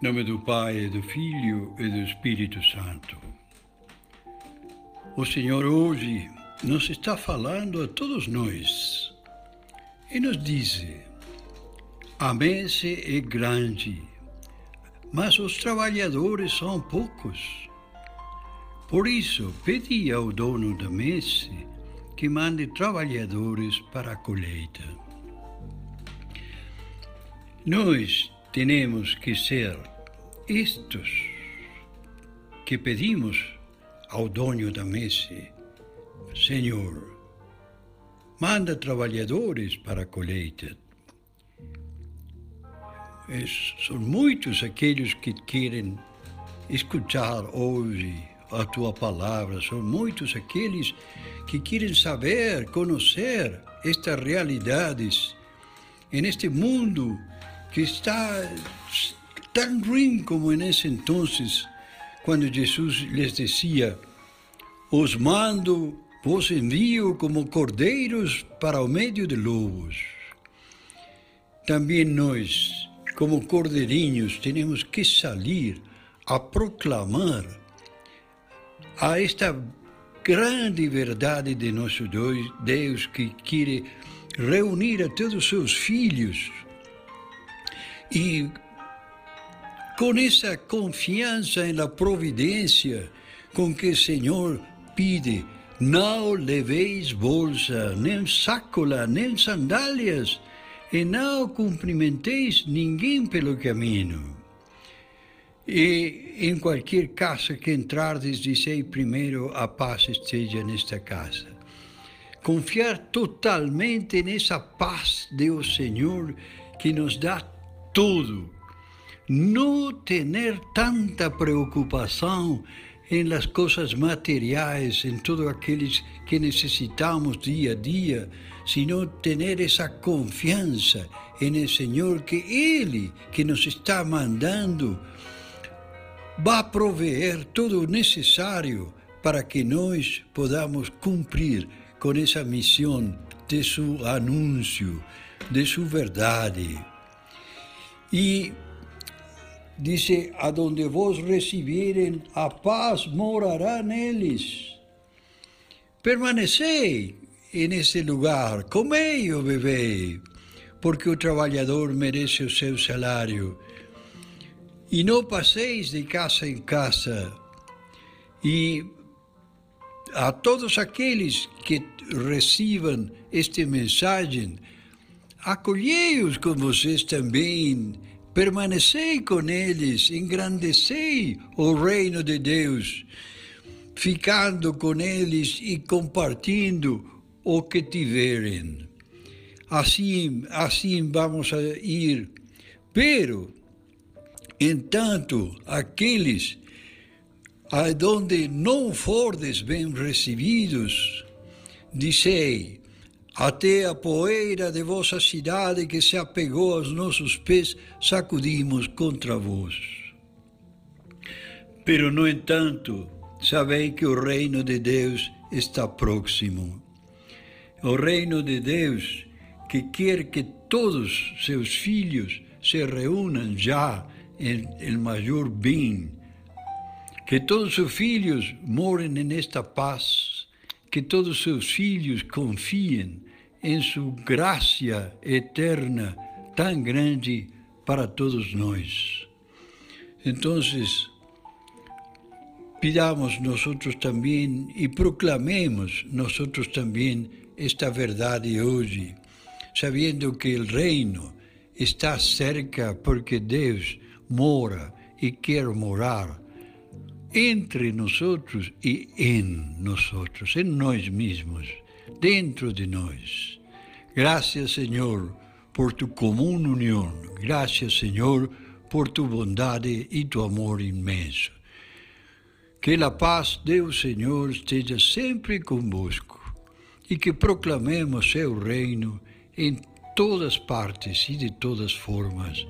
Em nome do Pai, do Filho e do Espírito Santo. O Senhor hoje nos está falando a todos nós e nos diz: a mesa é grande, mas os trabalhadores são poucos. Por isso, pedi ao dono da mesa que mande trabalhadores para a colheita. Nós temos que ser estes que pedimos ao dono da mesa, Senhor, manda trabalhadores para a colheita. São muitos aqueles que querem escutar hoje a tua palavra, são muitos aqueles que querem saber, conhecer estas realidades em este mundo que está tan ruim como nesse entonces, quando Jesus lhes dizia: Os mando, vos envio como cordeiros para o meio de lobos. Também nós, como cordeirinhos, temos que sair a proclamar a esta grande verdade de nosso Deus que quer reunir a todos os seus filhos e com essa confiança na providência com que o Senhor pede, não leveis bolsa, nem sácola, nem sandálias, e não cumprimenteis ninguém pelo caminho. E em qualquer casa que entrardes, dizei primeiro: a paz esteja nesta casa. Confiar totalmente nessa paz do Senhor que nos dá tudo. Não ter tanta preocupação em las coisas materiais, em tudo aqueles que necessitamos dia a dia, sino ter essa confiança em o Senhor que Ele que nos está mandando vai proveer todo o necessário para que nós podamos cumprir com essa missão de seu anúncio, de sua verdade. E dice, a donde vos recibieren, a paz morará neles. Permanecei nesse lugar, comei e bebei, porque o trabalhador merece o seu salário. E não passeis de casa em casa. E a todos aqueles que recebam esta mensagem, acolhei-os com vocês também, permanecei com eles, engrandecei o reino de Deus, ficando com eles e compartilhando o que tiverem. Assim, assim vamos ir. Pero, entanto, aqueles aonde não fordes bem recebidos, dizei, até a poeira de vossa cidade que se apegou aos nossos pés, sacudimos contra vós. Pero, no entanto, sabei que o reino de Deus está próximo. O reino de Deus que quer que todos seus filhos se reúnam já em, em maior bem, que todos seus filhos morem nesta paz, que todos seus filhos confiem em sua graça eterna tão grande para todos nós. Então, pidamos nós também e proclamemos nós também esta verdade hoje, sabendo que o reino está cerca porque Deus mora e quer morar entre nós e em nós, em nós mesmos dentro de nós. Gracias, Senhor, por tu comum união. Gracias, Senhor, por tu bondade e tu amor imenso. Que a paz do Senhor esteja sempre convosco e que proclamemos seu reino em todas partes e de todas formas,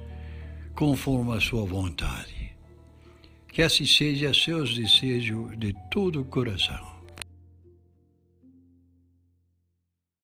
conforme a sua vontade. Que assim seja seus desejos de todo o coração.